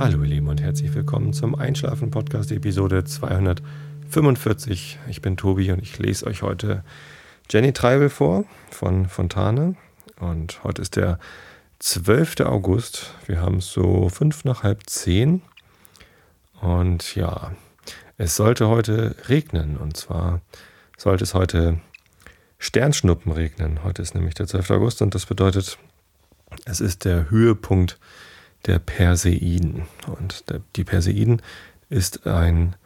Hallo ihr Lieben und herzlich willkommen zum Einschlafen Podcast Episode 245. Ich bin Tobi und ich lese euch heute Jenny Treibel vor von Fontane und heute ist der 12. August. Wir haben es so fünf nach halb zehn und ja, es sollte heute regnen und zwar sollte es heute Sternschnuppen regnen. Heute ist nämlich der 12. August und das bedeutet, es ist der Höhepunkt der Perseiden. Und die Perseiden ist ein,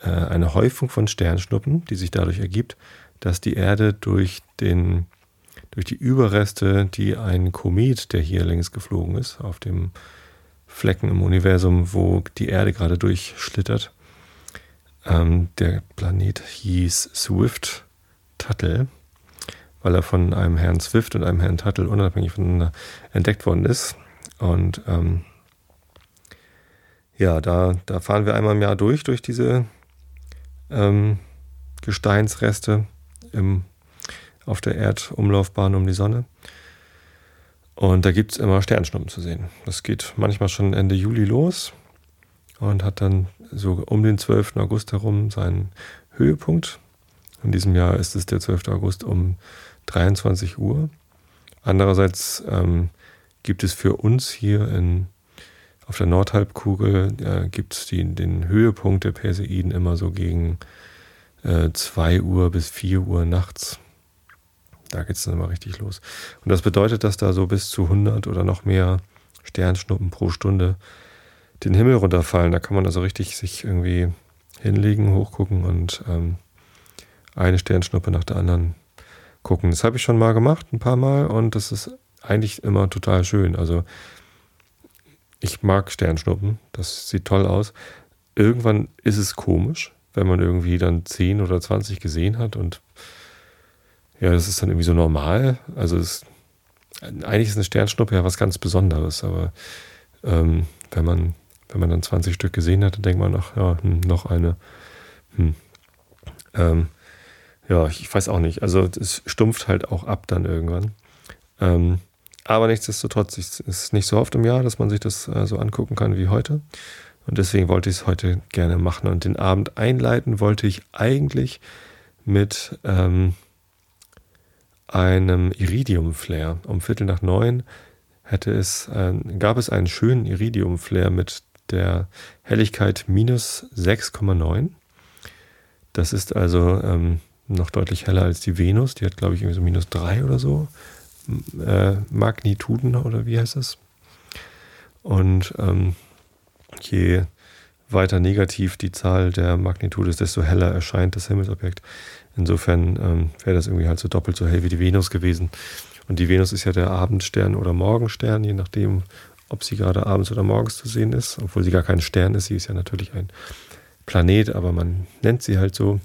äh, eine Häufung von Sternschnuppen, die sich dadurch ergibt, dass die Erde durch, den, durch die Überreste, die ein Komet, der hier längs geflogen ist, auf dem Flecken im Universum, wo die Erde gerade durchschlittert, ähm, der Planet hieß Swift Tuttle, weil er von einem Herrn Swift und einem Herrn Tuttle unabhängig voneinander entdeckt worden ist. Und ähm, ja, da, da fahren wir einmal im Jahr durch, durch diese ähm, Gesteinsreste im, auf der Erdumlaufbahn um die Sonne. Und da gibt es immer Sternschnuppen zu sehen. Das geht manchmal schon Ende Juli los und hat dann so um den 12. August herum seinen Höhepunkt. In diesem Jahr ist es der 12. August um 23 Uhr. Andererseits ähm, gibt es für uns hier in, auf der Nordhalbkugel, äh, gibt es den Höhepunkt der Perseiden immer so gegen äh, 2 Uhr bis 4 Uhr nachts. Da geht es dann immer richtig los. Und das bedeutet, dass da so bis zu 100 oder noch mehr Sternschnuppen pro Stunde den Himmel runterfallen. Da kann man also richtig sich irgendwie hinlegen, hochgucken und ähm, eine Sternschnuppe nach der anderen gucken. Das habe ich schon mal gemacht, ein paar Mal, und das ist eigentlich immer total schön. Also ich mag Sternschnuppen, das sieht toll aus. Irgendwann ist es komisch, wenn man irgendwie dann 10 oder 20 gesehen hat und ja, das ist dann irgendwie so normal. Also es, eigentlich ist eine Sternschnuppe ja was ganz Besonderes, aber ähm, wenn man wenn man dann 20 Stück gesehen hat, dann denkt man, ach ja, hm, noch eine. Hm. Ähm, ja, ich weiß auch nicht. Also es stumpft halt auch ab dann irgendwann. Ähm, aber nichtsdestotrotz ist es nicht so oft im Jahr, dass man sich das äh, so angucken kann wie heute. Und deswegen wollte ich es heute gerne machen. Und den Abend einleiten wollte ich eigentlich mit ähm, einem Iridium-Flare. Um Viertel nach neun hätte es, äh, gab es einen schönen Iridium-Flare mit der Helligkeit minus 6,9. Das ist also ähm, noch deutlich heller als die Venus. Die hat, glaube ich, irgendwie so minus 3 oder so äh, Magnituden oder wie heißt das? Und ähm, je weiter negativ die Zahl der Magnitude ist, desto heller erscheint das Himmelsobjekt. Insofern ähm, wäre das irgendwie halt so doppelt so hell wie die Venus gewesen. Und die Venus ist ja der Abendstern oder Morgenstern, je nachdem, ob sie gerade abends oder morgens zu sehen ist, obwohl sie gar kein Stern ist. Sie ist ja natürlich ein Planet, aber man nennt sie halt so.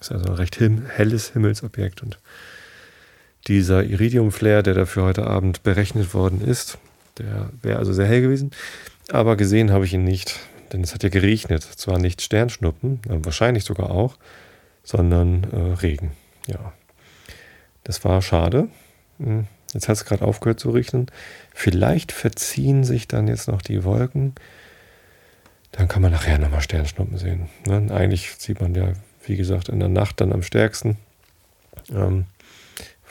Ist also ein recht helles Himmelsobjekt und dieser Iridium-Flare, der dafür heute Abend berechnet worden ist, der wäre also sehr hell gewesen. Aber gesehen habe ich ihn nicht, denn es hat ja geregnet. Zwar nicht Sternschnuppen, wahrscheinlich sogar auch, sondern äh, Regen. Ja, das war schade. Hm, jetzt hat es gerade aufgehört zu regnen. Vielleicht verziehen sich dann jetzt noch die Wolken. Dann kann man nachher nochmal Sternschnuppen sehen. Ne? Eigentlich sieht man ja, wie gesagt, in der Nacht dann am stärksten. Ähm,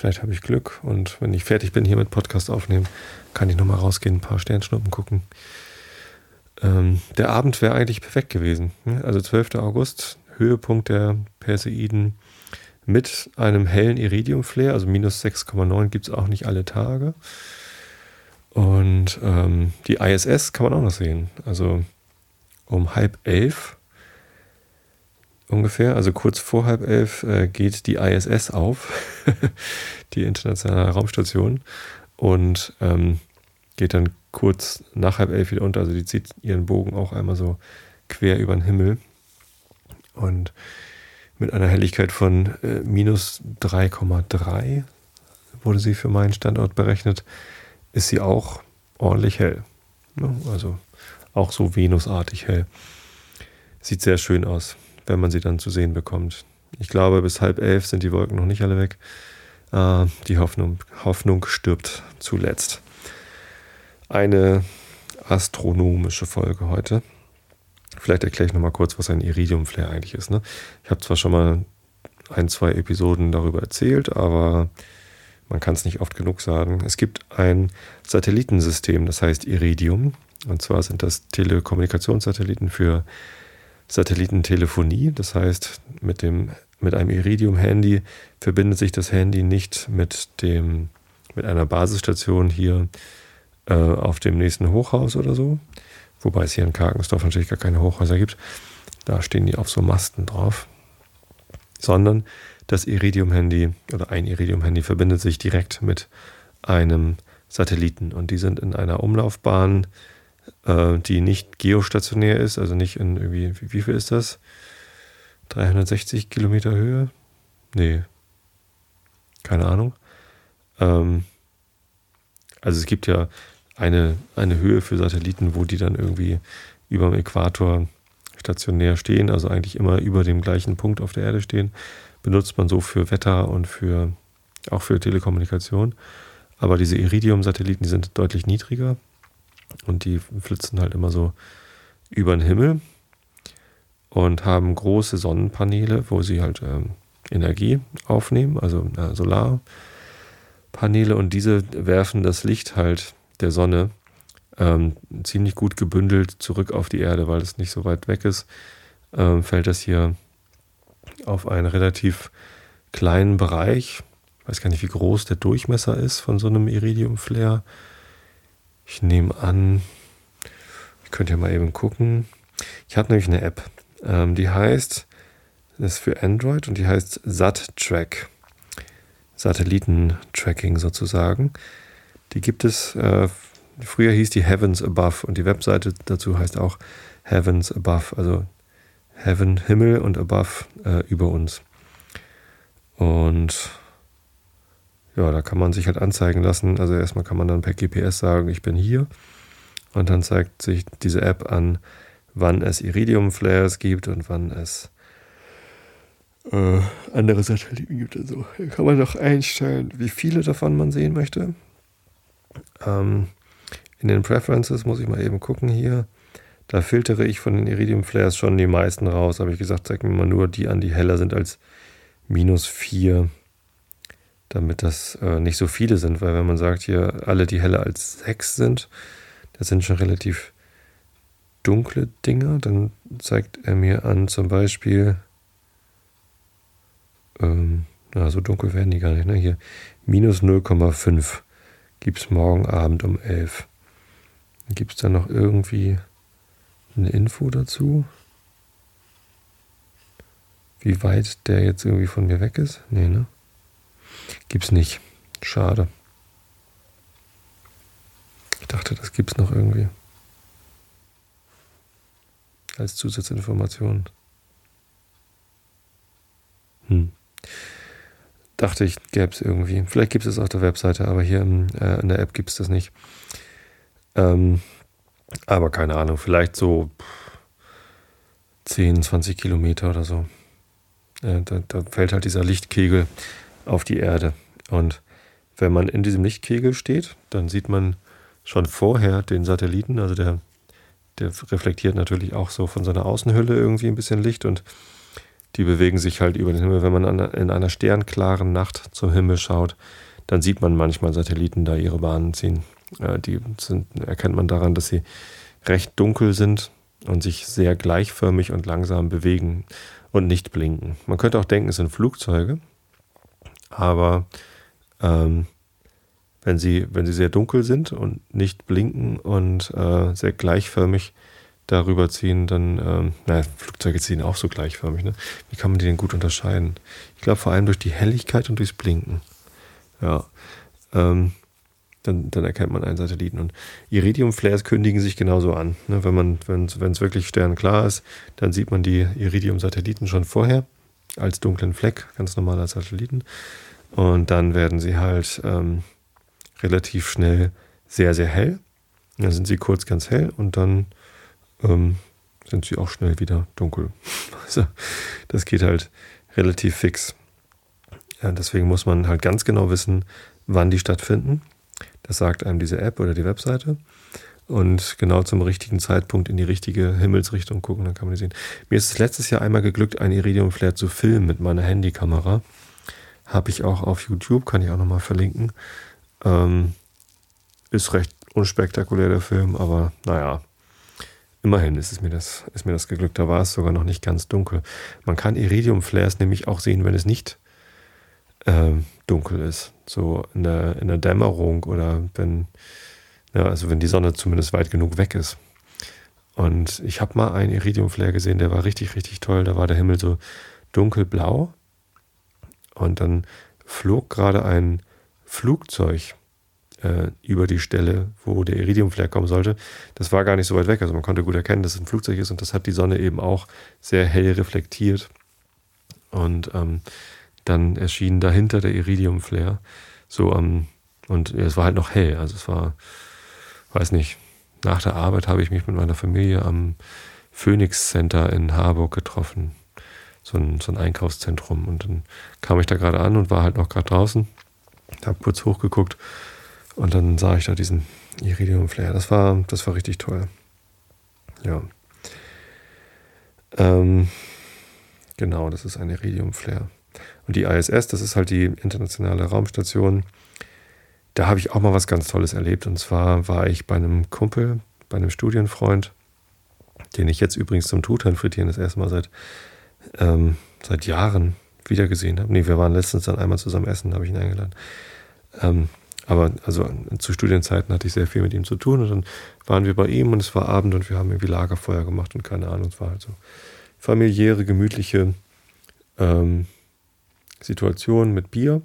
Vielleicht habe ich Glück und wenn ich fertig bin hier mit Podcast aufnehmen, kann ich nochmal rausgehen, ein paar Sternschnuppen gucken. Ähm, der Abend wäre eigentlich perfekt gewesen. Ne? Also 12. August, Höhepunkt der Perseiden mit einem hellen Iridium-Flare, also minus 6,9 gibt es auch nicht alle Tage. Und ähm, die ISS kann man auch noch sehen. Also um halb elf ungefähr, also kurz vor halb elf, äh, geht die ISS auf, die internationale Raumstation, und ähm, geht dann kurz nach halb elf wieder unter. Also die zieht ihren Bogen auch einmal so quer über den Himmel. Und mit einer Helligkeit von äh, minus 3,3 wurde sie für meinen Standort berechnet, ist sie auch ordentlich hell. Also auch so venusartig hell. Sieht sehr schön aus wenn man sie dann zu sehen bekommt. Ich glaube, bis halb elf sind die Wolken noch nicht alle weg. Äh, die Hoffnung, Hoffnung stirbt zuletzt. Eine astronomische Folge heute. Vielleicht erkläre ich nochmal kurz, was ein Iridium-Flare eigentlich ist. Ne? Ich habe zwar schon mal ein, zwei Episoden darüber erzählt, aber man kann es nicht oft genug sagen. Es gibt ein Satellitensystem, das heißt Iridium. Und zwar sind das Telekommunikationssatelliten für Satellitentelefonie. Das heißt, mit, dem, mit einem Iridium-Handy verbindet sich das Handy nicht mit, dem, mit einer Basisstation hier äh, auf dem nächsten Hochhaus oder so. Wobei es hier in Karkensdorf natürlich gar keine Hochhäuser gibt. Da stehen die auf so Masten drauf. Sondern das Iridium-Handy oder ein Iridium-Handy verbindet sich direkt mit einem Satelliten und die sind in einer Umlaufbahn, äh, die nicht geostationär ist, also nicht in irgendwie, wie, wie viel ist das? 360 Kilometer Höhe? Nee, keine Ahnung. Ähm, also es gibt ja eine, eine Höhe für Satelliten, wo die dann irgendwie über dem Äquator stationär stehen, also eigentlich immer über dem gleichen Punkt auf der Erde stehen benutzt man so für Wetter und für auch für Telekommunikation. Aber diese Iridium-Satelliten, die sind deutlich niedriger und die flitzen halt immer so über den Himmel und haben große Sonnenpaneele, wo sie halt ähm, Energie aufnehmen, also äh, Solarpaneele und diese werfen das Licht halt der Sonne ähm, ziemlich gut gebündelt zurück auf die Erde, weil es nicht so weit weg ist, ähm, fällt das hier auf einen relativ kleinen Bereich. Ich weiß gar nicht, wie groß der Durchmesser ist von so einem Iridium-Flare. Ich nehme an, ich könnte ja mal eben gucken. Ich habe nämlich eine App, ähm, die heißt, das ist für Android und die heißt SatTrack. Satellitentracking sozusagen. Die gibt es, äh, früher hieß die Heavens Above und die Webseite dazu heißt auch Heavens Above, also Heaven, Himmel und Above äh, über uns. Und ja, da kann man sich halt anzeigen lassen. Also erstmal kann man dann per GPS sagen, ich bin hier. Und dann zeigt sich diese App an, wann es Iridium-Flares gibt und wann es äh, andere Satelliten gibt. Also kann man noch einstellen, wie viele davon man sehen möchte. Ähm, in den Preferences muss ich mal eben gucken hier. Da filtere ich von den Iridium Flares schon die meisten raus. Habe ich gesagt, zeig mir mal nur die an, die heller sind als minus 4, damit das äh, nicht so viele sind. Weil wenn man sagt, hier alle, die heller als 6 sind, das sind schon relativ dunkle Dinger, dann zeigt er mir an zum Beispiel, ähm, na, so dunkel werden die gar nicht, ne? Hier, minus 0,5 gibt es morgen Abend um 11. Gibt es da noch irgendwie eine Info dazu? Wie weit der jetzt irgendwie von mir weg ist? Nee, ne? Gibt's nicht. Schade. Ich dachte, das gibt's noch irgendwie. Als Zusatzinformation. Hm. Dachte ich, gäbe es irgendwie. Vielleicht gibt es es auf der Webseite, aber hier in, äh, in der App gibt es das nicht. Ähm, aber keine Ahnung, vielleicht so 10, 20 Kilometer oder so. Ja, da, da, fällt halt dieser Lichtkegel auf die Erde. Und wenn man in diesem Lichtkegel steht, dann sieht man schon vorher den Satelliten. Also der, der reflektiert natürlich auch so von seiner Außenhülle irgendwie ein bisschen Licht und die bewegen sich halt über den Himmel. Wenn man an, in einer sternklaren Nacht zum Himmel schaut, dann sieht man manchmal Satelliten da ihre Bahnen ziehen. Äh, die sind, erkennt man daran, dass sie recht dunkel sind und sich sehr gleichförmig und langsam bewegen und nicht blinken. Man könnte auch denken, es sind Flugzeuge, aber ähm, wenn, sie, wenn sie sehr dunkel sind und nicht blinken und äh, sehr gleichförmig darüber ziehen, dann, ähm, naja, Flugzeuge ziehen auch so gleichförmig. Ne? Wie kann man die denn gut unterscheiden? Ich glaube vor allem durch die Helligkeit und durchs Blinken. Ja. Ähm, dann, dann erkennt man einen Satelliten. Und Iridium-Flares kündigen sich genauso an. Ne, wenn man, wenn es wirklich sternklar ist, dann sieht man die Iridium-Satelliten schon vorher als dunklen Fleck, ganz normal als Satelliten. Und dann werden sie halt ähm, relativ schnell sehr, sehr hell. Dann sind sie kurz ganz hell und dann ähm, sind sie auch schnell wieder dunkel. Also das geht halt relativ fix. Ja, deswegen muss man halt ganz genau wissen, wann die stattfinden das sagt einem diese App oder die Webseite. und genau zum richtigen Zeitpunkt in die richtige Himmelsrichtung gucken, dann kann man die sehen. Mir ist es letztes Jahr einmal geglückt, ein Iridium-Flare zu filmen mit meiner Handykamera. Habe ich auch auf YouTube, kann ich auch nochmal verlinken. Ähm, ist recht unspektakulär der Film, aber naja, immerhin ist, es mir das, ist mir das geglückt. Da war es sogar noch nicht ganz dunkel. Man kann Iridium-Flares nämlich auch sehen, wenn es nicht äh, dunkel ist. So in der, in der Dämmerung oder wenn, ja, also wenn die Sonne zumindest weit genug weg ist. Und ich habe mal einen Iridium-Flare gesehen, der war richtig, richtig toll. Da war der Himmel so dunkelblau. Und dann flog gerade ein Flugzeug äh, über die Stelle, wo der Iridium-Flare kommen sollte. Das war gar nicht so weit weg. Also man konnte gut erkennen, dass es ein Flugzeug ist und das hat die Sonne eben auch sehr hell reflektiert. Und ähm, dann erschien dahinter der Iridium-Flare. So am, und es war halt noch hell. Also es war, weiß nicht, nach der Arbeit habe ich mich mit meiner Familie am Phoenix Center in Harburg getroffen. So ein, so ein Einkaufszentrum. Und dann kam ich da gerade an und war halt noch gerade draußen. Habe kurz hochgeguckt und dann sah ich da diesen Iridium Flare. Das war, das war richtig toll. Ja. Ähm, genau, das ist ein Iridium Flare. Und die ISS, das ist halt die internationale Raumstation. Da habe ich auch mal was ganz Tolles erlebt. Und zwar war ich bei einem Kumpel, bei einem Studienfreund, den ich jetzt übrigens zum Tutan frittieren das erste Mal seit, ähm, seit Jahren wiedergesehen habe. Nee, wir waren letztens dann einmal zusammen essen, habe ich ihn eingeladen. Ähm, aber also zu Studienzeiten hatte ich sehr viel mit ihm zu tun und dann waren wir bei ihm und es war Abend und wir haben irgendwie Lagerfeuer gemacht und keine Ahnung, es war halt so familiäre, gemütliche ähm, Situation mit Bier.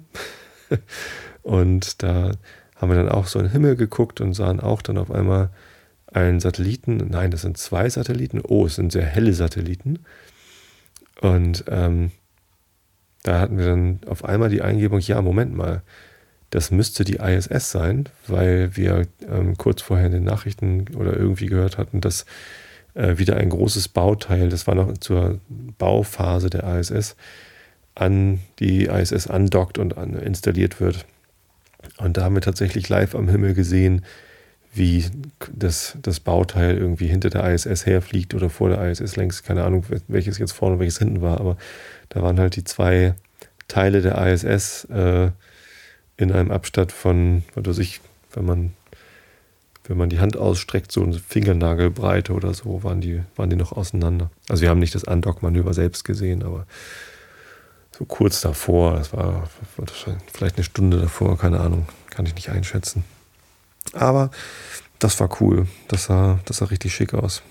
und da haben wir dann auch so in den Himmel geguckt und sahen auch dann auf einmal einen Satelliten. Nein, das sind zwei Satelliten. Oh, es sind sehr helle Satelliten. Und ähm, da hatten wir dann auf einmal die Eingebung, ja, Moment mal, das müsste die ISS sein, weil wir ähm, kurz vorher in den Nachrichten oder irgendwie gehört hatten, dass äh, wieder ein großes Bauteil, das war noch zur Bauphase der ISS, an die ISS andockt und an, installiert wird. Und da haben wir tatsächlich live am Himmel gesehen, wie das, das Bauteil irgendwie hinter der ISS herfliegt oder vor der ISS längst. Keine Ahnung, welches jetzt vorne und welches hinten war, aber da waren halt die zwei Teile der ISS äh, in einem Abstand von, was weiß ich, wenn man, wenn man die Hand ausstreckt, so eine Fingernagelbreite oder so, waren die, waren die noch auseinander. Also wir haben nicht das Undock-Manöver selbst gesehen, aber so kurz davor, das war vielleicht eine Stunde davor, keine Ahnung, kann ich nicht einschätzen. Aber das war cool, das sah, das sah richtig schick aus.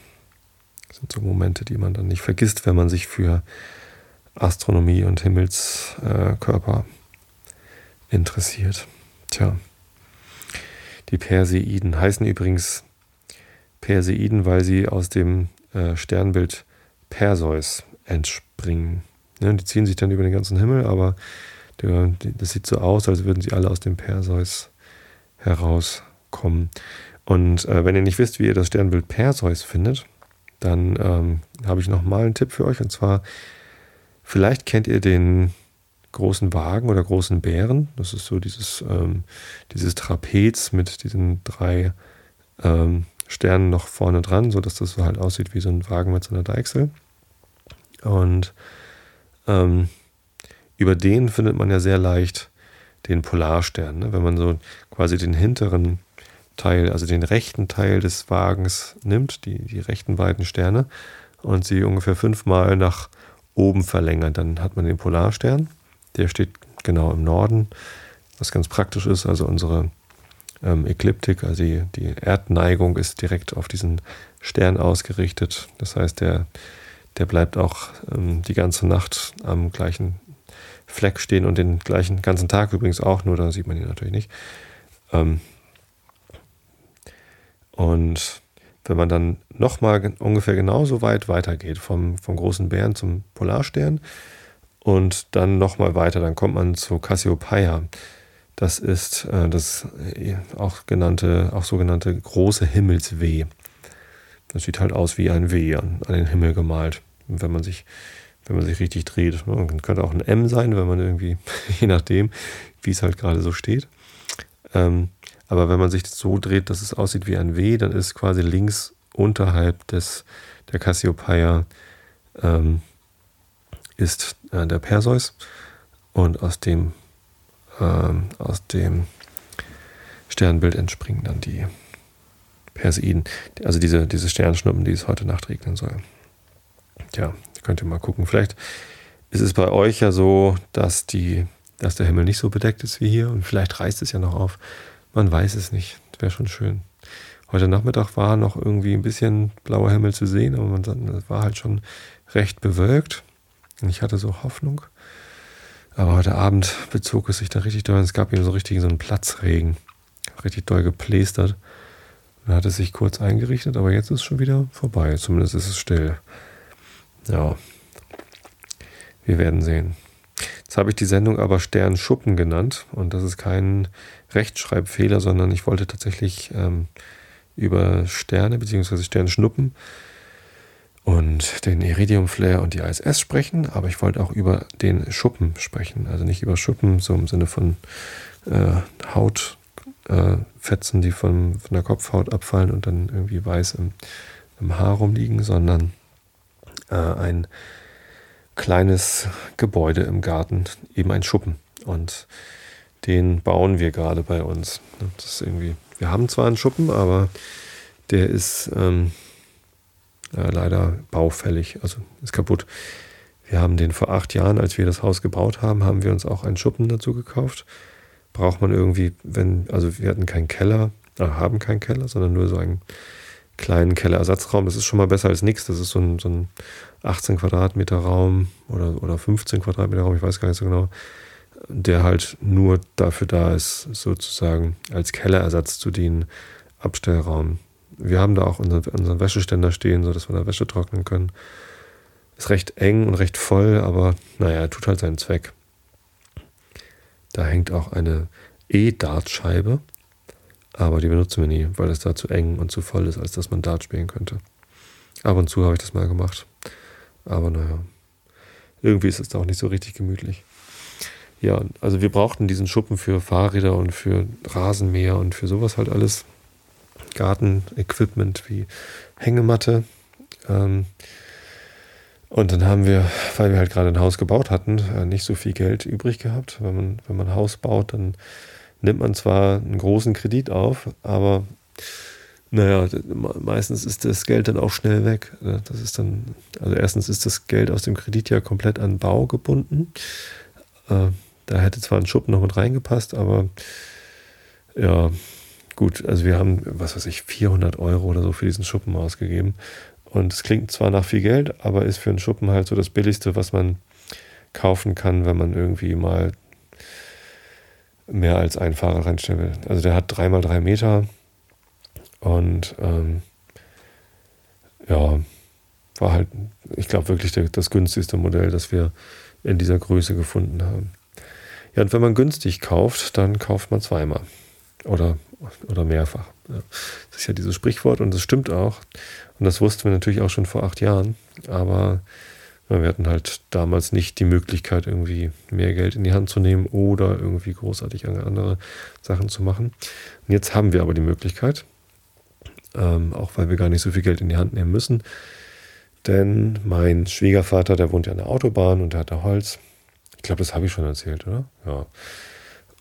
Das sind so Momente, die man dann nicht vergisst, wenn man sich für Astronomie und Himmelskörper interessiert. Tja, die Perseiden heißen übrigens Perseiden, weil sie aus dem äh, Sternbild Perseus entspringen. Ja, die ziehen sich dann über den ganzen Himmel, aber das sieht so aus, als würden sie alle aus dem Perseus herauskommen. Und äh, wenn ihr nicht wisst, wie ihr das Sternbild Perseus findet, dann ähm, habe ich nochmal einen Tipp für euch. Und zwar, vielleicht kennt ihr den großen Wagen oder großen Bären. Das ist so dieses, ähm, dieses Trapez mit diesen drei ähm, Sternen noch vorne dran, sodass das so halt aussieht wie so ein Wagen mit so einer Deichsel. Und ähm, über den findet man ja sehr leicht den Polarstern. Ne? Wenn man so quasi den hinteren Teil, also den rechten Teil des Wagens nimmt, die, die rechten beiden Sterne, und sie ungefähr fünfmal nach oben verlängert, dann hat man den Polarstern. Der steht genau im Norden, was ganz praktisch ist. Also unsere ähm, Ekliptik, also die, die Erdneigung ist direkt auf diesen Stern ausgerichtet. Das heißt, der der bleibt auch ähm, die ganze Nacht am gleichen Fleck stehen und den gleichen ganzen Tag übrigens auch, nur da sieht man ihn natürlich nicht. Ähm, und wenn man dann nochmal ungefähr genauso weit weitergeht, vom, vom großen Bären zum Polarstern und dann nochmal weiter, dann kommt man zu Cassiopeia. Das ist äh, das äh, auch genannte, auch sogenannte große Himmelsweh. Das sieht halt aus wie ein W an, an den Himmel gemalt wenn man sich, wenn man sich richtig dreht. Ne? könnte auch ein M sein, wenn man irgendwie, je nachdem, wie es halt gerade so steht. Ähm, Aber wenn man sich das so dreht, dass es aussieht wie ein W, dann ist quasi links unterhalb des, der Cassiopeia ähm, ist äh, der Perseus und aus dem, ähm, aus dem Sternbild entspringen dann die Perseiden, also diese, diese Sternschnuppen, die es heute Nacht regnen soll. Tja, könnt ihr mal gucken. Vielleicht ist es bei euch ja so, dass, die, dass der Himmel nicht so bedeckt ist wie hier und vielleicht reißt es ja noch auf. Man weiß es nicht. Wäre schon schön. Heute Nachmittag war noch irgendwie ein bisschen blauer Himmel zu sehen, aber man war halt schon recht bewölkt. Und ich hatte so Hoffnung. Aber heute Abend bezog es sich dann richtig doll. Es gab eben so richtig so einen Platzregen. Richtig doll geplästert. Dann hat es sich kurz eingerichtet, aber jetzt ist es schon wieder vorbei. Zumindest ist es still. Ja. Wir werden sehen. Jetzt habe ich die Sendung aber Sternschuppen genannt. Und das ist kein Rechtschreibfehler, sondern ich wollte tatsächlich ähm, über Sterne bzw. Sternschnuppen und den Iridium Flare und die ISS sprechen, aber ich wollte auch über den Schuppen sprechen. Also nicht über Schuppen, so im Sinne von äh, Hautfetzen, äh, die von, von der Kopfhaut abfallen und dann irgendwie weiß im, im Haar rumliegen, sondern äh, ein kleines Gebäude im Garten, eben ein Schuppen. Und den bauen wir gerade bei uns. Das ist irgendwie, wir haben zwar einen Schuppen, aber der ist ähm, äh, leider baufällig, also ist kaputt. Wir haben den vor acht Jahren, als wir das Haus gebaut haben, haben wir uns auch einen Schuppen dazu gekauft. Braucht man irgendwie, wenn, also wir hatten keinen Keller, äh, haben keinen Keller, sondern nur so einen kleinen Kellerersatzraum. Das ist schon mal besser als nichts. Das ist so ein, so ein 18 Quadratmeter Raum oder, oder 15 Quadratmeter Raum, ich weiß gar nicht so genau, der halt nur dafür da ist, sozusagen als Kellerersatz zu dienen, Abstellraum wir haben da auch unseren, unseren Wäscheständer stehen, sodass wir da Wäsche trocknen können. Ist recht eng und recht voll, aber naja, tut halt seinen Zweck. Da hängt auch eine E-Dartscheibe, aber die benutzen wir nie, weil es da zu eng und zu voll ist, als dass man Dart spielen könnte. Ab und zu habe ich das mal gemacht. Aber naja, irgendwie ist es da auch nicht so richtig gemütlich. Ja, also wir brauchten diesen Schuppen für Fahrräder und für Rasenmäher und für sowas halt alles. Gartenequipment wie Hängematte. Ähm, und dann haben wir, weil wir halt gerade ein Haus gebaut hatten, äh, nicht so viel Geld übrig gehabt. Wenn man, wenn man ein Haus baut, dann nimmt man zwar einen großen Kredit auf, aber naja, meistens ist das Geld dann auch schnell weg. Ne? Das ist dann, also erstens ist das Geld aus dem Kredit ja komplett an Bau gebunden. Da hätte zwar ein Schuppen noch mit reingepasst, aber ja, gut, also wir haben, was weiß ich, 400 Euro oder so für diesen Schuppen ausgegeben. Und es klingt zwar nach viel Geld, aber ist für einen Schuppen halt so das Billigste, was man kaufen kann, wenn man irgendwie mal mehr als einen Fahrer reinstellen will. Also der hat dreimal drei Meter und ähm, ja, war halt, ich glaube wirklich das günstigste Modell, das wir in dieser Größe gefunden haben. Ja, und wenn man günstig kauft, dann kauft man zweimal. Oder oder mehrfach. Das ist ja dieses Sprichwort und das stimmt auch. Und das wussten wir natürlich auch schon vor acht Jahren. Aber wir hatten halt damals nicht die Möglichkeit, irgendwie mehr Geld in die Hand zu nehmen oder irgendwie großartig andere Sachen zu machen. Und jetzt haben wir aber die Möglichkeit, ähm, auch weil wir gar nicht so viel Geld in die Hand nehmen müssen. Denn mein Schwiegervater, der wohnt ja an der Autobahn und der hat da Holz. Ich glaube, das habe ich schon erzählt, oder? Ja.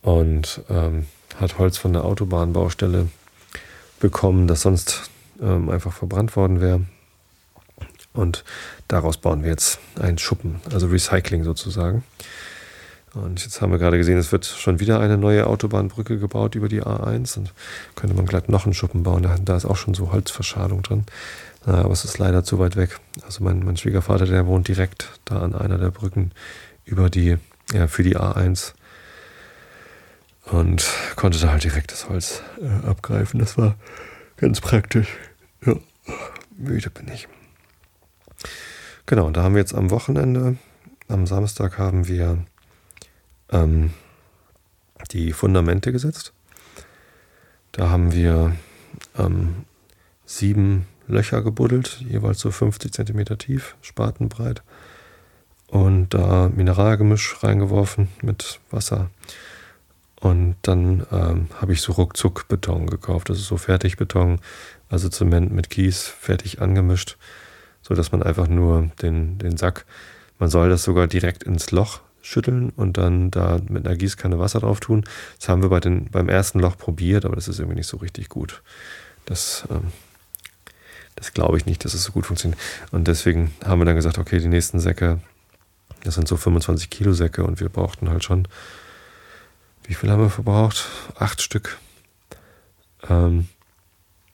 Und ähm, hat Holz von der Autobahnbaustelle bekommen, das sonst ähm, einfach verbrannt worden wäre. Und daraus bauen wir jetzt einen Schuppen, also Recycling sozusagen. Und jetzt haben wir gerade gesehen, es wird schon wieder eine neue Autobahnbrücke gebaut über die A1 und könnte man gleich noch einen Schuppen bauen. Da, da ist auch schon so Holzverschadung drin. Aber es ist leider zu weit weg. Also mein, mein Schwiegervater, der wohnt direkt da an einer der Brücken über die, ja, für die A1 und konnte da halt direkt das Holz äh, abgreifen. Das war ganz praktisch. Ja, müde bin ich. Genau, da haben wir jetzt am Wochenende, am Samstag haben wir ähm, die Fundamente gesetzt. Da haben wir ähm, sieben Löcher gebuddelt, jeweils so 50 cm tief, spatenbreit. Und da Mineralgemisch reingeworfen mit Wasser Und dann ähm, habe ich so ruckzuck Beton gekauft. Das ist so Fertigbeton, also Zement mit Kies, fertig angemischt, sodass man einfach nur den, den Sack, man soll das sogar direkt ins Loch schütteln und dann da mit einer Gießkanne Wasser drauf tun. Das haben wir bei den, beim ersten Loch probiert, aber das ist irgendwie nicht so richtig gut. Das, ähm, das glaube ich nicht, dass es so gut funktioniert. Und deswegen haben wir dann gesagt, okay, die nächsten Säcke, das sind so 25 Kilo Säcke und wir brauchten halt schon wie viel haben wir verbraucht? Acht Stück. Ähm,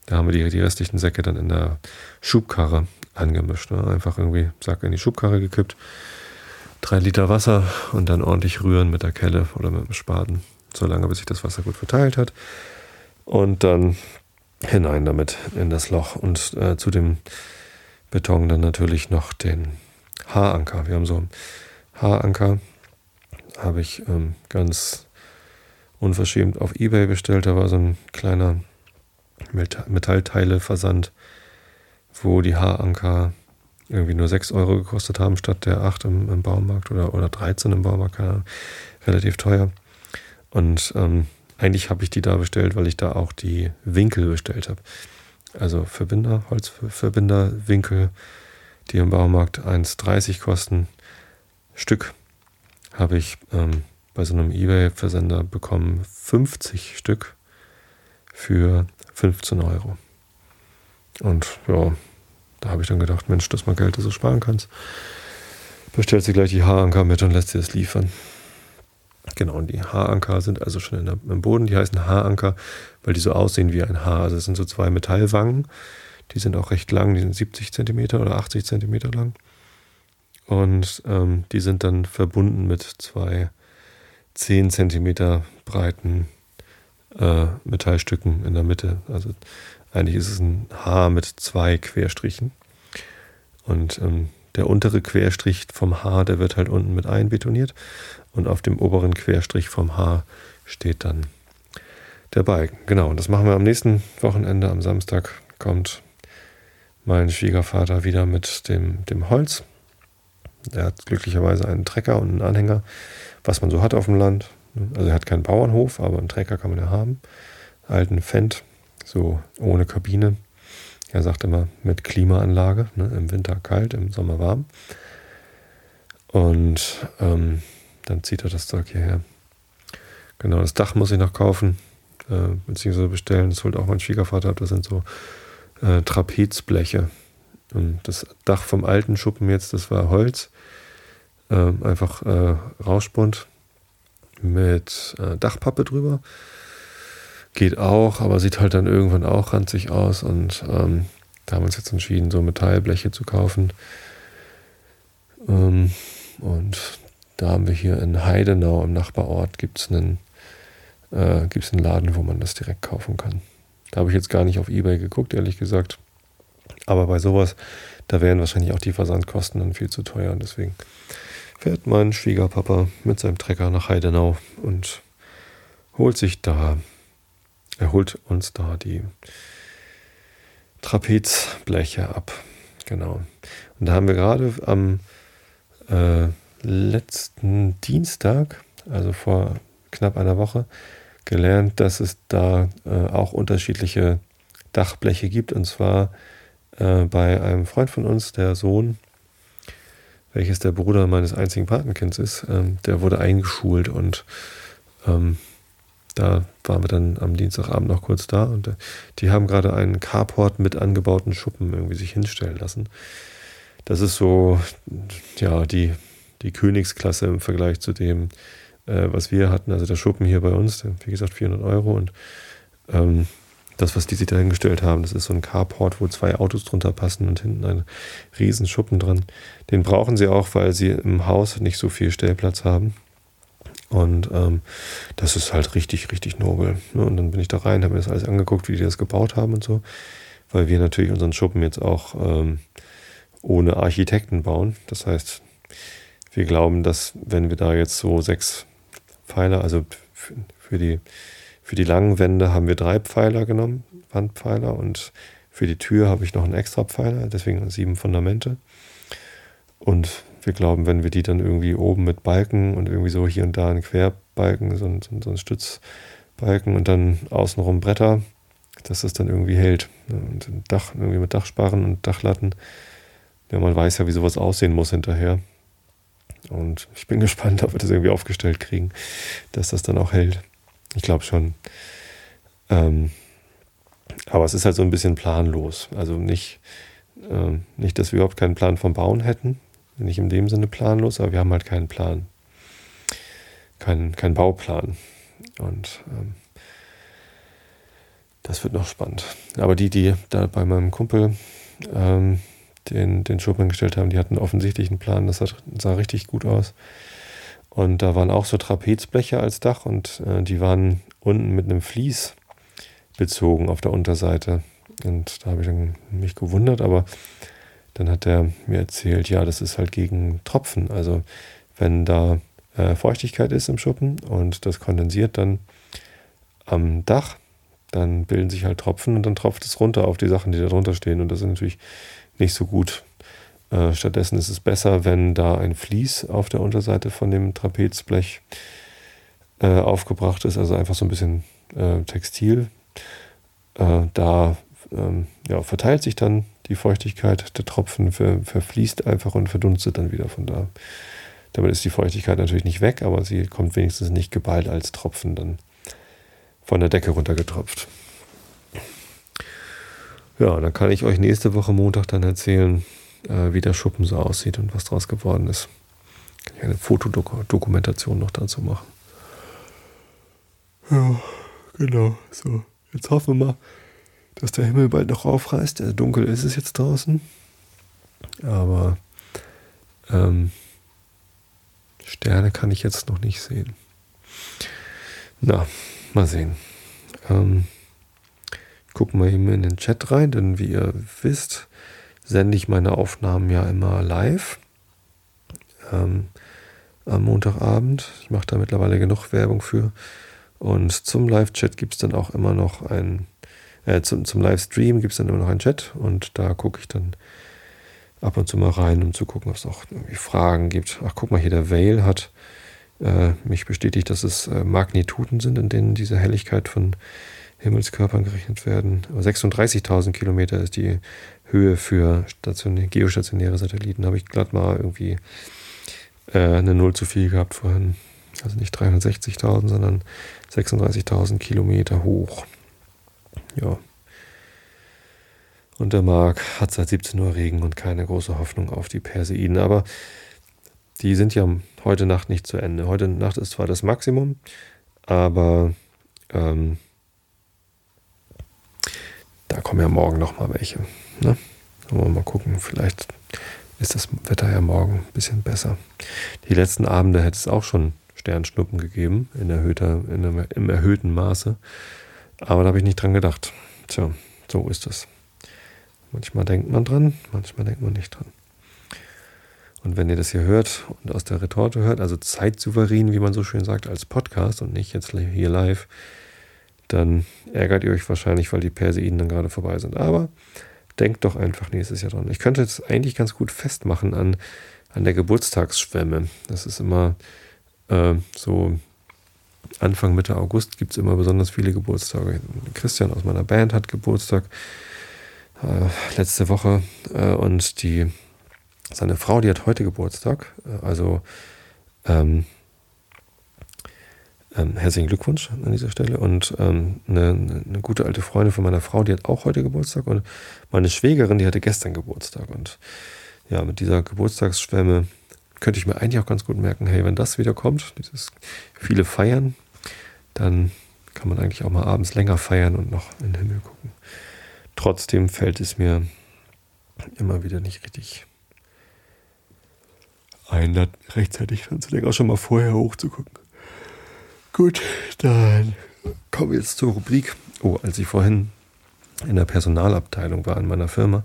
da haben wir die, die restlichen Säcke dann in der Schubkarre angemischt. Ne? Einfach irgendwie Sack in die Schubkarre gekippt, drei Liter Wasser und dann ordentlich rühren mit der Kelle oder mit dem Spaten, solange bis sich das Wasser gut verteilt hat. Und dann hinein damit in das Loch und äh, zu dem Beton dann natürlich noch den Haaranker. Wir haben so einen Haaranker, habe ich ähm, ganz unverschämt auf Ebay bestellt. Da war so ein kleiner Metallteile-Versand, wo die Haaranker irgendwie nur 6 Euro gekostet haben, statt der 8 im, im Baumarkt oder, oder 13 im Baumarkt, keine Ahnung, relativ teuer. Und ähm, eigentlich habe ich die da bestellt, weil ich da auch die Winkel bestellt habe. Also Verbinder, Holzverbinder, Winkel, die im Baumarkt 1,30 kosten. Stück habe ich ähm, bei so einem Ebay-Versender bekommen 50 Stück für 15 Euro. Und ja, da habe ich dann gedacht, Mensch, dass man Geld so sparen kannst. Bestellt sie gleich die Haaranker mit und lässt sie es liefern. Genau, und die Haaranker sind also schon der, im Boden. Die heißen Haaranker, weil die so aussehen wie ein Haar. Also es sind so zwei Metallwangen. Die sind auch recht lang, die sind 70 cm oder 80 cm lang. Und ähm, die sind dann verbunden mit zwei 10 cm breiten äh, Metallstücken in der Mitte. Also eigentlich ist es ein Haar mit zwei Querstrichen. Und ähm, der untere Querstrich vom Haar, der wird halt unten mit einbetoniert. Und auf dem oberen Querstrich vom Haar steht dann der Balken. Genau, und das machen wir am nächsten Wochenende. Am Samstag kommt mein Schwiegervater wieder mit dem, dem Holz. Er hat glücklicherweise einen Trecker und einen Anhänger was man so hat auf dem Land. Also er hat keinen Bauernhof, aber einen Trecker kann man ja haben. Alten Fendt, so ohne Kabine. Er sagt immer mit Klimaanlage, ne? im Winter kalt, im Sommer warm. Und ähm, dann zieht er das Zeug hierher. Genau, das Dach muss ich noch kaufen, äh, beziehungsweise bestellen. Das holt auch mein Schwiegervater ab. Das sind so äh, Trapezbleche. Und das Dach vom alten Schuppen jetzt, das war Holz. Äh, einfach äh, Rauschbund mit äh, Dachpappe drüber. Geht auch, aber sieht halt dann irgendwann auch ranzig aus. Und ähm, da haben wir uns jetzt entschieden, so Metallbleche zu kaufen. Ähm, und da haben wir hier in Heidenau im Nachbarort gibt es einen, äh, einen Laden, wo man das direkt kaufen kann. Da habe ich jetzt gar nicht auf Ebay geguckt, ehrlich gesagt. Aber bei sowas, da wären wahrscheinlich auch die Versandkosten dann viel zu teuer. Und deswegen fährt mein Schwiegerpapa mit seinem Trecker nach Heidenau und holt sich da, er holt uns da die Trapezbleche ab. Genau. Und da haben wir gerade am äh, letzten Dienstag, also vor knapp einer Woche, gelernt, dass es da äh, auch unterschiedliche Dachbleche gibt. Und zwar äh, bei einem Freund von uns, der Sohn welches der Bruder meines einzigen Patenkinds ist, ähm, der wurde eingeschult und ähm, da waren wir dann am Dienstagabend noch kurz da und äh, die haben gerade einen Carport mit angebauten Schuppen irgendwie sich hinstellen lassen. Das ist so, ja, die, die Königsklasse im Vergleich zu dem, äh, was wir hatten. Also der Schuppen hier bei uns, wie gesagt, 400 Euro und ähm, das, was die sich dahingestellt haben, das ist so ein Carport, wo zwei Autos drunter passen und hinten ein riesen Schuppen dran. Den brauchen sie auch, weil sie im Haus nicht so viel Stellplatz haben. Und ähm, das ist halt richtig, richtig nobel. Ne? Und dann bin ich da rein, habe mir das alles angeguckt, wie die das gebaut haben und so. Weil wir natürlich unseren Schuppen jetzt auch ähm, ohne Architekten bauen. Das heißt, wir glauben, dass wenn wir da jetzt so sechs Pfeiler, also für die für die langen Wände haben wir drei Pfeiler genommen, Wandpfeiler, und für die Tür habe ich noch einen extra Pfeiler, deswegen sieben Fundamente. Und wir glauben, wenn wir die dann irgendwie oben mit Balken und irgendwie so hier und da einen Querbalken, so ein, so ein Stützbalken und dann außenrum Bretter, dass das dann irgendwie hält. Und ein Dach, irgendwie mit Dachsparren und Dachlatten. Ja, man weiß ja, wie sowas aussehen muss hinterher. Und ich bin gespannt, ob wir das irgendwie aufgestellt kriegen, dass das dann auch hält. Ich glaube schon. Ähm, aber es ist halt so ein bisschen planlos. Also nicht, äh, nicht, dass wir überhaupt keinen Plan vom Bauen hätten. Nicht in dem Sinne planlos, aber wir haben halt keinen Plan. Keinen kein Bauplan. Und ähm, das wird noch spannend. Aber die, die da bei meinem Kumpel ähm, den, den Schuppen gestellt haben, die hatten offensichtlich einen Plan, das sah richtig gut aus. Und da waren auch so Trapezbleche als Dach und äh, die waren unten mit einem Vlies bezogen auf der Unterseite. Und da habe ich dann mich gewundert, aber dann hat er mir erzählt, ja, das ist halt gegen Tropfen. Also wenn da äh, Feuchtigkeit ist im Schuppen und das kondensiert dann am Dach, dann bilden sich halt Tropfen und dann tropft es runter auf die Sachen, die da drunter stehen. Und das ist natürlich nicht so gut. Äh, stattdessen ist es besser, wenn da ein Vlies auf der Unterseite von dem Trapezblech äh, aufgebracht ist, also einfach so ein bisschen äh, Textil. Da ähm, ja, verteilt sich dann die Feuchtigkeit, der Tropfen ver, verfließt einfach und verdunstet dann wieder von da. Damit ist die Feuchtigkeit natürlich nicht weg, aber sie kommt wenigstens nicht geballt als Tropfen dann von der Decke runtergetropft. Ja, dann kann ich euch nächste Woche Montag dann erzählen, äh, wie der Schuppen so aussieht und was daraus geworden ist. Kann ich eine Fotodokumentation noch dazu machen. Ja, genau. So, jetzt hoffen wir mal, dass der Himmel bald noch aufreißt. Also dunkel ist es jetzt draußen. Aber ähm, Sterne kann ich jetzt noch nicht sehen. Na, mal sehen. Ähm, gucken wir eben in den Chat rein, denn wie ihr wisst, sende ich meine Aufnahmen ja immer live ähm, am Montagabend. Ich mache da mittlerweile genug Werbung für. Und zum Live-Chat gibt es dann auch immer noch ein, äh, zum, zum Livestream gibt es dann immer noch einen Chat und da gucke ich dann ab und zu mal rein, um zu gucken, ob es noch irgendwie Fragen gibt. Ach, guck mal hier, der Vale hat äh, mich bestätigt, dass es äh, Magnituden sind, in denen diese Helligkeit von Himmelskörpern gerechnet werden. 36.000 Kilometer ist die Höhe für geostationäre Satelliten. Habe ich glatt mal irgendwie äh, eine Null zu viel gehabt vorhin. Also nicht 360.000, sondern 36.000 Kilometer hoch. Ja. Und der Mark hat seit 17 Uhr Regen und keine große Hoffnung auf die Perseiden. Aber die sind ja heute Nacht nicht zu Ende. Heute Nacht ist zwar das Maximum, aber ähm, da kommen ja morgen noch mal welche. Ne? Wir mal gucken. Vielleicht ist das Wetter ja morgen ein bisschen besser. Die letzten Abende hätte es auch schon Sternschnuppen gegeben, in erhöhter, in einem, im erhöhten Maße. Aber da habe ich nicht dran gedacht. Tja, so ist es. Manchmal denkt man dran, manchmal denkt man nicht dran. Und wenn ihr das hier hört und aus der Retorte hört, also zeitsouverän, wie man so schön sagt, als Podcast und nicht jetzt hier live, dann ärgert ihr euch wahrscheinlich, weil die Perseiden dann gerade vorbei sind. Aber denkt doch einfach nächstes Jahr dran. Ich könnte es eigentlich ganz gut festmachen an, an der Geburtstagsschwemme. Das ist immer äh, so Anfang, Mitte August gibt es immer besonders viele Geburtstage. Christian aus meiner Band hat Geburtstag äh, letzte Woche äh, und die seine Frau, die hat heute Geburtstag. Äh, also ähm, ähm, herzlichen Glückwunsch an dieser Stelle. Und ähm, eine, eine, gute alte Freundin von meiner Frau, die hat auch heute Geburtstag. Und meine Schwägerin, die hatte gestern Geburtstag. Und ja, mit dieser Geburtstagsschwemme könnte ich mir eigentlich auch ganz gut merken, hey, wenn das wieder kommt, dieses viele Feiern, dann kann man eigentlich auch mal abends länger feiern und noch in den Himmel gucken. Trotzdem fällt es mir immer wieder nicht richtig ein, da rechtzeitig dran zu denken, auch schon mal vorher hochzugucken. Gut, dann kommen wir jetzt zur Rubrik. Oh, als ich vorhin in der Personalabteilung war in meiner Firma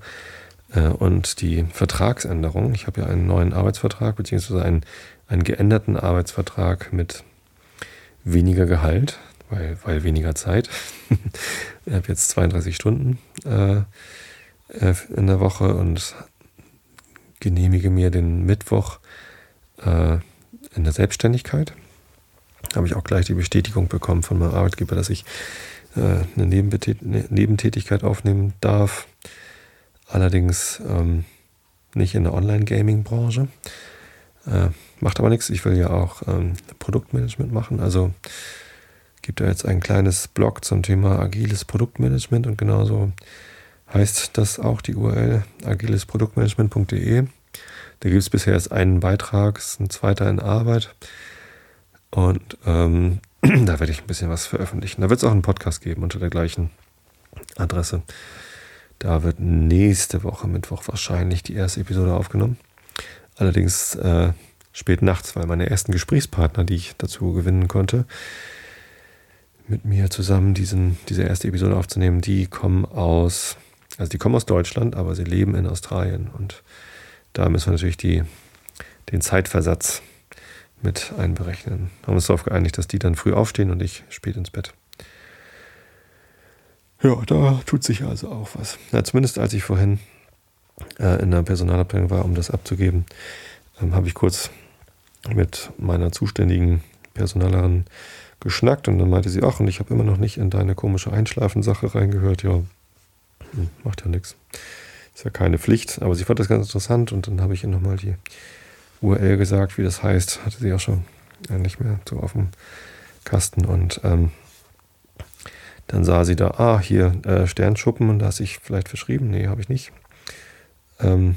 äh, und die Vertragsänderung, ich habe ja einen neuen Arbeitsvertrag beziehungsweise einen, einen geänderten Arbeitsvertrag mit weniger Gehalt, weil, weil weniger Zeit. ich habe jetzt 32 Stunden äh, äh, in der Woche und genehmige mir den Mittwoch äh, in der Selbstständigkeit. Habe ich auch gleich die Bestätigung bekommen von meinem Arbeitgeber, dass ich äh, eine Nebentätigkeit aufnehmen darf. Allerdings ähm, nicht in der Online-Gaming-Branche. Äh, macht aber nichts. Ich will ja auch ähm, Produktmanagement machen. Also gibt da jetzt ein kleines Blog zum Thema agiles Produktmanagement und genauso heißt das auch die URL agilesproduktmanagement.de. Da gibt es bisher erst einen Beitrag, ist ein zweiter in Arbeit. Und ähm, da werde ich ein bisschen was veröffentlichen. Da wird es auch einen Podcast geben unter der gleichen Adresse. Da wird nächste Woche Mittwoch wahrscheinlich die erste Episode aufgenommen. Allerdings äh, spät nachts, weil meine ersten Gesprächspartner, die ich dazu gewinnen konnte, mit mir zusammen diesen, diese erste Episode aufzunehmen, die kommen aus, also die kommen aus Deutschland, aber sie leben in Australien. Und da müssen wir natürlich die, den Zeitversatz mit einberechnen. Haben uns darauf geeinigt, dass die dann früh aufstehen und ich spät ins Bett. Ja, da tut sich also auch was. Ja, zumindest als ich vorhin äh, in der Personalabteilung war, um das abzugeben, ähm, habe ich kurz mit meiner zuständigen Personalerin geschnackt und dann meinte sie, ach, und ich habe immer noch nicht in deine komische Einschlafensache reingehört. Ja, hm, macht ja nichts. Ist ja keine Pflicht, aber sie fand das ganz interessant und dann habe ich ihr nochmal die URL gesagt, wie das heißt. Hatte sie auch schon nicht mehr so auf dem Kasten und ähm, dann sah sie da, ah, hier äh, Sternschuppen und da hast ich vielleicht verschrieben. Nee, habe ich nicht. Ähm,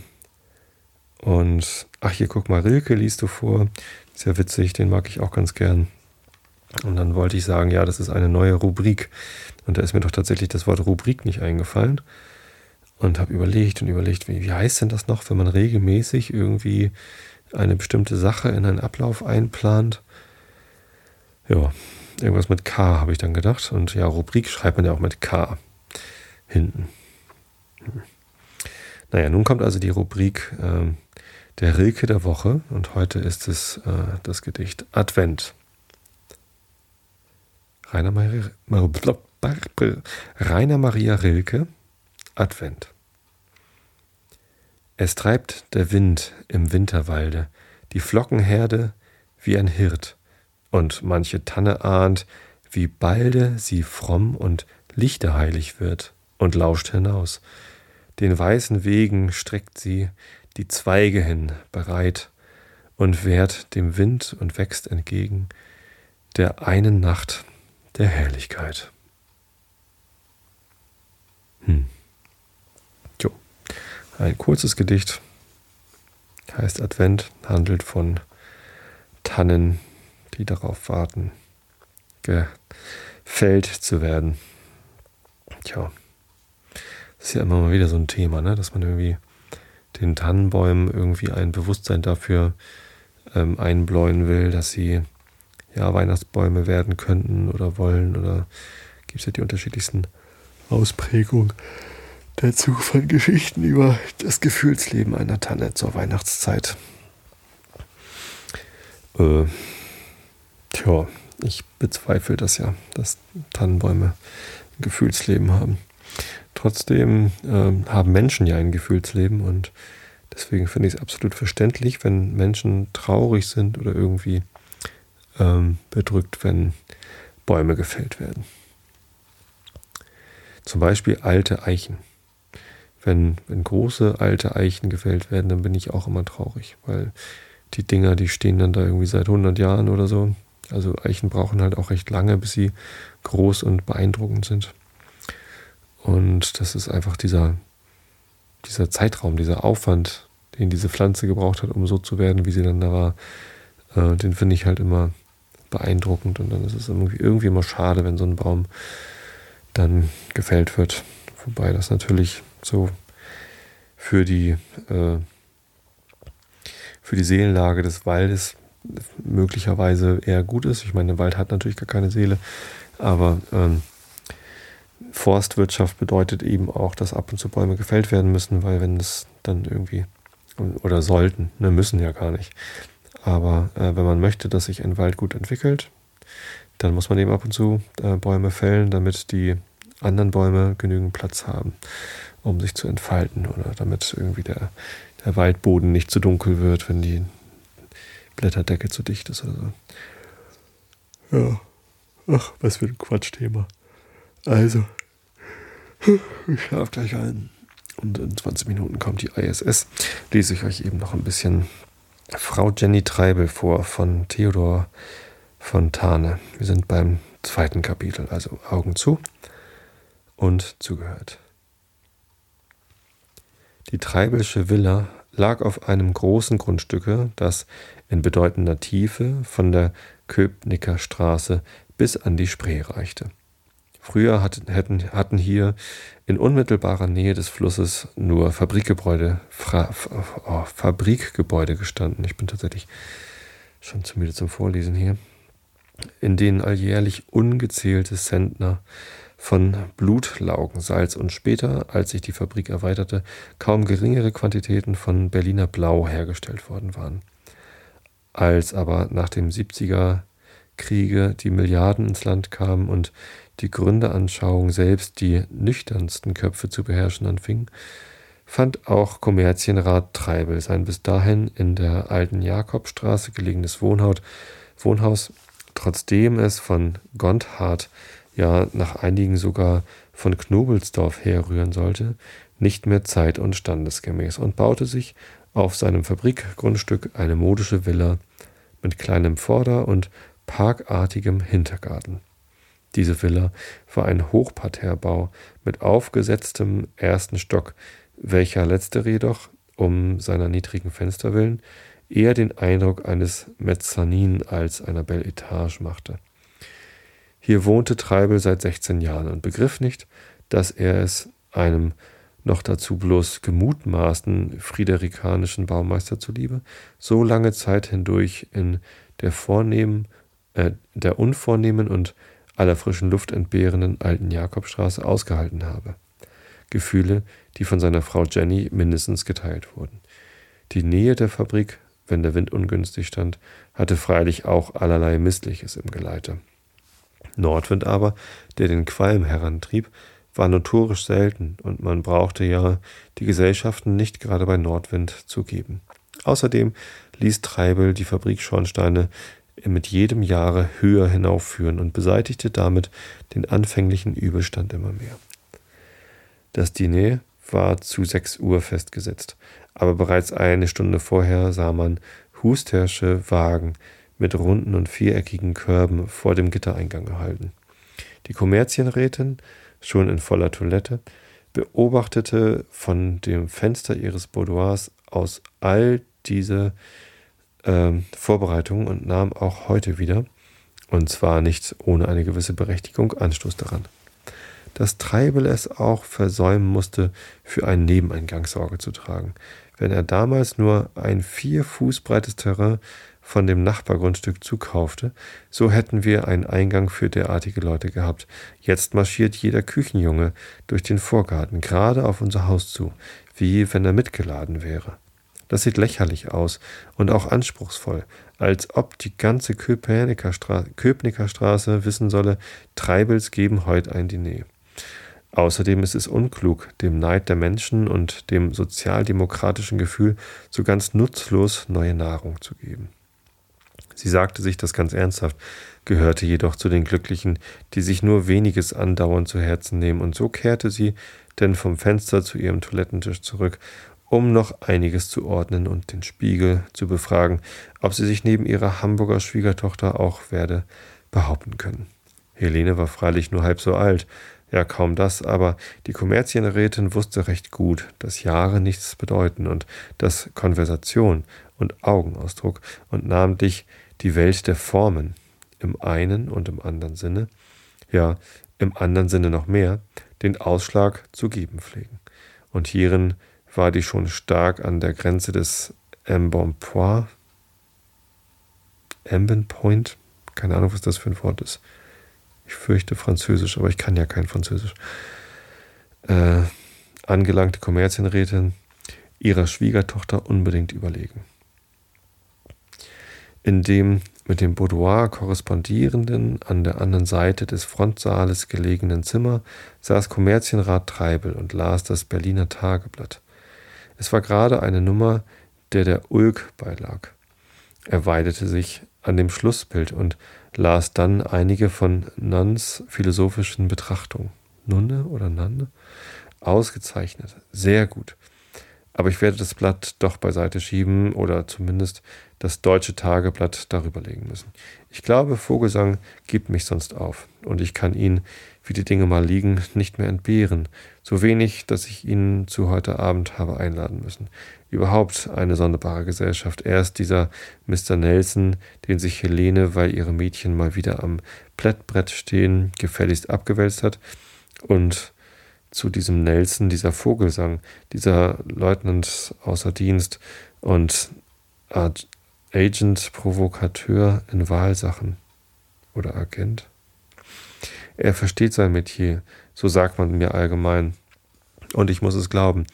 und ach, hier guck mal, Rilke liest du vor. Sehr witzig, den mag ich auch ganz gern. Und dann wollte ich sagen, ja, das ist eine neue Rubrik. Und da ist mir doch tatsächlich das Wort Rubrik nicht eingefallen. Und habe überlegt und überlegt, wie, wie heißt denn das noch, wenn man regelmäßig irgendwie eine bestimmte Sache in einen Ablauf einplant? Ja, irgendwas mit K habe ich dann gedacht. Und ja, Rubrik schreibt man ja auch mit K hinten. Hm. Naja, nun kommt also die Rubrik äh, der Rilke der Woche und heute ist es äh, das Gedicht Advent. Rainer Maria, Rainer Maria Rilke, Advent. Es treibt der Wind im Winterwalde, die Flockenherde wie ein Hirt, und manche Tanne ahnt, wie balde sie fromm und lichterheilig wird und lauscht hinaus. Den weißen Wegen streckt sie die Zweige hin bereit und wehrt dem Wind und wächst entgegen der einen Nacht der Herrlichkeit. Hm. Ein kurzes Gedicht heißt Advent, handelt von Tannen, die darauf warten, gefällt zu werden. Tja, das ist ja immer mal wieder so ein Thema, ne? dass man irgendwie den Tannenbäumen irgendwie ein Bewusstsein dafür ähm, einbläuen will, dass sie ja, Weihnachtsbäume werden könnten oder wollen oder gibt es ja die unterschiedlichsten Ausprägungen dazu von Geschichten über das Gefühlsleben einer Tanne zur Weihnachtszeit. Äh, tja, ich bezweifle das ja, dass Tannenbäume ein Gefühlsleben haben. Trotzdem äh, haben Menschen ja ein Gefühlsleben und deswegen finde ich es absolut verständlich, wenn Menschen traurig sind oder irgendwie ähm, bedrückt, wenn Bäume gefällt werden. Zum Beispiel alte Eichen. Wenn, wenn große alte Eichen gefällt werden, dann bin ich auch immer traurig, weil die Dinger, die stehen dann da irgendwie seit 100 Jahren oder so. Also Eichen brauchen halt auch recht lange, bis sie groß und beeindruckend sind. Und das ist einfach dieser, dieser Zeitraum, dieser Aufwand, den diese Pflanze gebraucht hat, um so zu werden, wie sie dann da war, äh, den finde ich halt immer beeindruckend und dann ist es irgendwie, irgendwie immer schade, wenn so ein Baum dann gefällt wird. Wobei das natürlich so für die, äh, für die Seelenlage des Waldes möglicherweise eher gut ist. Ich meine, der Wald hat natürlich gar keine Seele, aber ähm, Forstwirtschaft bedeutet eben auch, dass ab und zu Bäume gefällt werden müssen, weil wenn es dann irgendwie oder sollten, ne, müssen ja gar nicht, aber äh, wenn man möchte, dass sich ein Wald gut entwickelt, dann muss man eben ab und zu äh, Bäume fällen, damit die anderen Bäume genügend Platz haben, um sich zu entfalten oder damit irgendwie der, der Waldboden nicht zu dunkel wird, wenn die Blätterdecke zu dicht ist oder so. Ja. Ach, was für ein Quatschthema. Also, ich schlafe gleich ein. Und in 20 Minuten kommt die ISS. Lese ich euch eben noch ein bisschen Frau Jenny Treibel vor von Theodor Fontane. Wir sind beim zweiten Kapitel, also Augen zu und zugehört. Die Treibelsche Villa lag auf einem großen Grundstücke, das in bedeutender Tiefe von der Köpnicker Straße bis an die Spree reichte. Früher hatten, hier in unmittelbarer Nähe des Flusses nur Fabrikgebäude, Fra, oh, Fabrikgebäude gestanden. Ich bin tatsächlich schon zu müde zum Vorlesen hier. In denen alljährlich ungezählte Zentner von Blutlaugensalz und später, als sich die Fabrik erweiterte, kaum geringere Quantitäten von Berliner Blau hergestellt worden waren. Als aber nach dem 70er Kriege die Milliarden ins Land kamen und die Gründeranschauung selbst die nüchternsten Köpfe zu beherrschen anfing, fand auch Kommerzienrat Treibel sein bis dahin in der alten Jakobstraße gelegenes Wohnhaus, trotzdem es von Gondhardt ja nach einigen sogar von Knobelsdorf herrühren sollte, nicht mehr zeit- und standesgemäß und baute sich auf seinem Fabrikgrundstück eine modische Villa mit kleinem Vorder- und parkartigem Hintergarten. Diese Villa war ein Hochparterrebau mit aufgesetztem ersten Stock, welcher letztere jedoch, um seiner niedrigen Fenster willen, eher den Eindruck eines Mezzanin als einer Belle Etage machte. Hier wohnte Treibel seit 16 Jahren und begriff nicht, dass er es einem noch dazu bloß gemutmaßten friederikanischen Baumeister zuliebe, so lange Zeit hindurch in der vornehmen, äh, der unvornehmen und aller frischen Luft entbehrenden alten Jakobstraße ausgehalten habe. Gefühle, die von seiner Frau Jenny mindestens geteilt wurden. Die Nähe der Fabrik, wenn der Wind ungünstig stand, hatte freilich auch allerlei Missliches im Geleite. Nordwind aber, der den Qualm herantrieb, war notorisch selten und man brauchte ja die Gesellschaften nicht gerade bei Nordwind zu geben. Außerdem ließ Treibel die Fabrikschornsteine mit jedem Jahre höher hinaufführen und beseitigte damit den anfänglichen Übelstand immer mehr. Das Diner war zu sechs Uhr festgesetzt, aber bereits eine Stunde vorher sah man Hustersche Wagen mit runden und viereckigen Körben vor dem Gittereingang gehalten. Die Kommerzienrätin, schon in voller Toilette, beobachtete von dem Fenster ihres Boudoirs aus all diese äh, Vorbereitungen und nahm auch heute wieder, und zwar nicht ohne eine gewisse Berechtigung, Anstoß daran. Dass Treibel es auch versäumen musste, für einen Nebeneingang Sorge zu tragen. Wenn er damals nur ein vier Fuß breites Terrain von dem Nachbargrundstück zukaufte, so hätten wir einen Eingang für derartige Leute gehabt. Jetzt marschiert jeder Küchenjunge durch den Vorgarten, gerade auf unser Haus zu, wie wenn er mitgeladen wäre. Das sieht lächerlich aus und auch anspruchsvoll, als ob die ganze Köpnicker Straße wissen solle, Treibels geben heute ein Diner. Außerdem ist es unklug, dem Neid der Menschen und dem sozialdemokratischen Gefühl so ganz nutzlos neue Nahrung zu geben. Sie sagte sich das ganz ernsthaft, gehörte jedoch zu den Glücklichen, die sich nur weniges andauernd zu Herzen nehmen, und so kehrte sie denn vom Fenster zu ihrem Toilettentisch zurück, um noch einiges zu ordnen und den Spiegel zu befragen, ob sie sich neben ihrer Hamburger Schwiegertochter auch werde behaupten können. Helene war freilich nur halb so alt, ja kaum das, aber die Kommerzienrätin wusste recht gut, dass Jahre nichts bedeuten und dass Konversation und Augenausdruck und namentlich die Welt der Formen im einen und im anderen Sinne, ja im anderen Sinne noch mehr, den Ausschlag zu geben pflegen. Und hierin war die schon stark an der Grenze des Embonpoint, Embonpoint, keine Ahnung, was das für ein Wort ist. Ich fürchte Französisch, aber ich kann ja kein Französisch. Äh, angelangte Kommerzienrätin ihrer Schwiegertochter unbedingt überlegen in dem mit dem Boudoir korrespondierenden, an der anderen Seite des Frontsaales gelegenen Zimmer saß Kommerzienrat Treibel und las das Berliner Tageblatt. Es war gerade eine Nummer, der der Ulk beilag. Er weidete sich an dem Schlussbild und las dann einige von Nuns philosophischen Betrachtungen. Nunne oder Nanne? Ausgezeichnet, sehr gut. Aber ich werde das Blatt doch beiseite schieben oder zumindest das deutsche Tageblatt darüber legen müssen. Ich glaube, Vogelsang gibt mich sonst auf und ich kann ihn, wie die Dinge mal liegen, nicht mehr entbehren. So wenig, dass ich ihn zu heute Abend habe einladen müssen. Überhaupt eine sonderbare Gesellschaft. Erst dieser Mr. Nelson, den sich Helene, weil ihre Mädchen mal wieder am Plättbrett stehen, gefälligst abgewälzt hat. Und zu diesem Nelson, dieser Vogelsang, dieser Leutnant außer Dienst und Agent Provokateur in Wahlsachen oder Agent. Er versteht sein Metier, so sagt man mir allgemein. Und ich muss es glauben.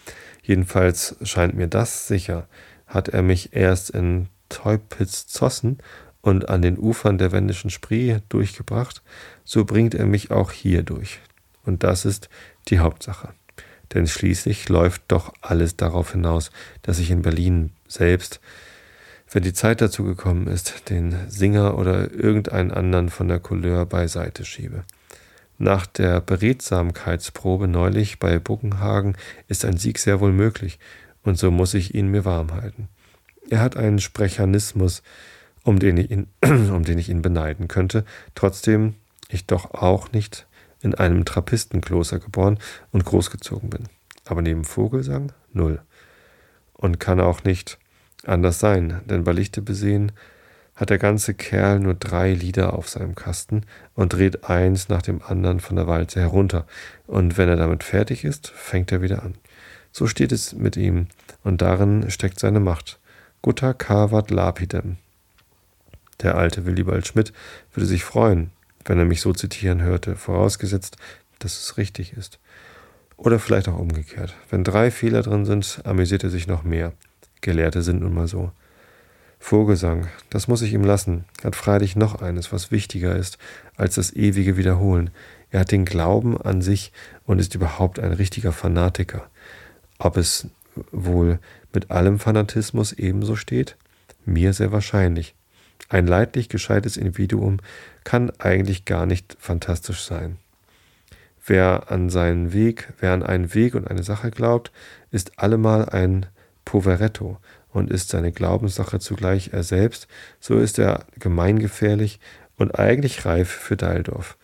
Jedenfalls scheint mir das sicher, hat er mich erst in Teupitz-Zossen und an den Ufern der Wendischen Spree durchgebracht, so bringt er mich auch hier durch. Und das ist die Hauptsache. Denn schließlich läuft doch alles darauf hinaus, dass ich in Berlin selbst, wenn die Zeit dazu gekommen ist, den Singer oder irgendeinen anderen von der Couleur beiseite schiebe. Nach der Beredsamkeitsprobe neulich bei Buckenhagen ist ein Sieg sehr wohl möglich, und so muss ich ihn mir warm halten. Er hat einen Sprechernismus, um den ich ihn, um den ich ihn beneiden könnte, trotzdem ich doch auch nicht in einem Trappistenkloster geboren und großgezogen bin. Aber neben Vogelsang null. Und kann auch nicht anders sein, denn bei Lichte besehen hat der ganze Kerl nur drei Lieder auf seinem Kasten und dreht eins nach dem anderen von der Walze herunter, und wenn er damit fertig ist, fängt er wieder an. So steht es mit ihm, und darin steckt seine Macht. Gutta cavat lapidem. Der alte Willibald Schmidt würde sich freuen, wenn er mich so zitieren hörte, vorausgesetzt, dass es richtig ist. Oder vielleicht auch umgekehrt. Wenn drei Fehler drin sind, amüsiert er sich noch mehr. Gelehrte sind nun mal so. Vogelsang, das muss ich ihm lassen, hat freilich noch eines, was wichtiger ist als das ewige Wiederholen. Er hat den Glauben an sich und ist überhaupt ein richtiger Fanatiker. Ob es wohl mit allem Fanatismus ebenso steht? Mir sehr wahrscheinlich. Ein leidlich gescheites Individuum kann eigentlich gar nicht fantastisch sein. Wer an seinen Weg, wer an einen Weg und eine Sache glaubt, ist allemal ein Poveretto und ist seine Glaubenssache zugleich er selbst, so ist er gemeingefährlich und eigentlich reif für Deildorf.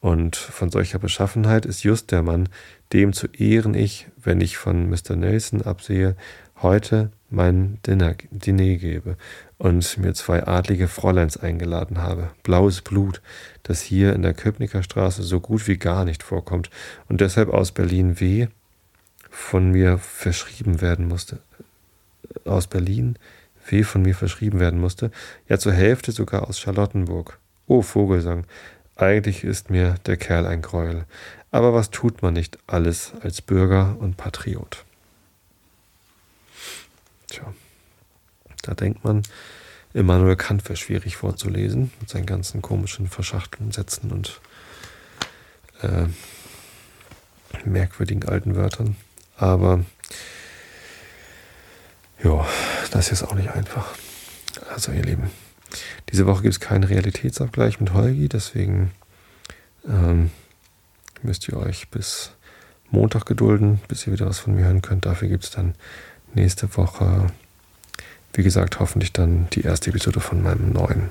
Und von solcher Beschaffenheit ist just der Mann, dem zu Ehren ich, wenn ich von Mr. Nelson absehe, heute mein Dinner, Diner gebe und mir zwei adlige Fräuleins eingeladen habe. Blaues Blut, das hier in der Köpnicker Straße so gut wie gar nicht vorkommt und deshalb aus Berlin weh von mir verschrieben werden musste aus Berlin weh von mir verschrieben werden musste, ja zur Hälfte sogar aus Charlottenburg. Oh Vogelsang, eigentlich ist mir der Kerl ein Gräuel. Aber was tut man nicht alles als Bürger und Patriot? Tja, da denkt man, Immanuel Kant wäre schwierig vorzulesen, mit seinen ganzen komischen verschachtelten Sätzen und äh, merkwürdigen alten Wörtern. Aber ja, das ist auch nicht einfach. Also ihr Lieben, diese Woche gibt es keinen Realitätsabgleich mit Holgi, deswegen ähm, müsst ihr euch bis Montag gedulden, bis ihr wieder was von mir hören könnt. Dafür gibt es dann nächste Woche, wie gesagt, hoffentlich dann die erste Episode von meinem neuen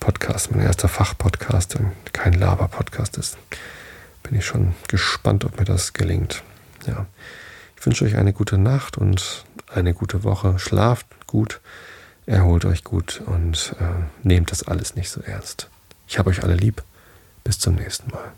Podcast, mein erster Fachpodcast, kein Laber-Podcast ist. Bin ich schon gespannt, ob mir das gelingt. Ja. Ich wünsche euch eine gute Nacht und eine gute Woche. Schlaft gut, erholt euch gut und äh, nehmt das alles nicht so ernst. Ich habe euch alle lieb. Bis zum nächsten Mal.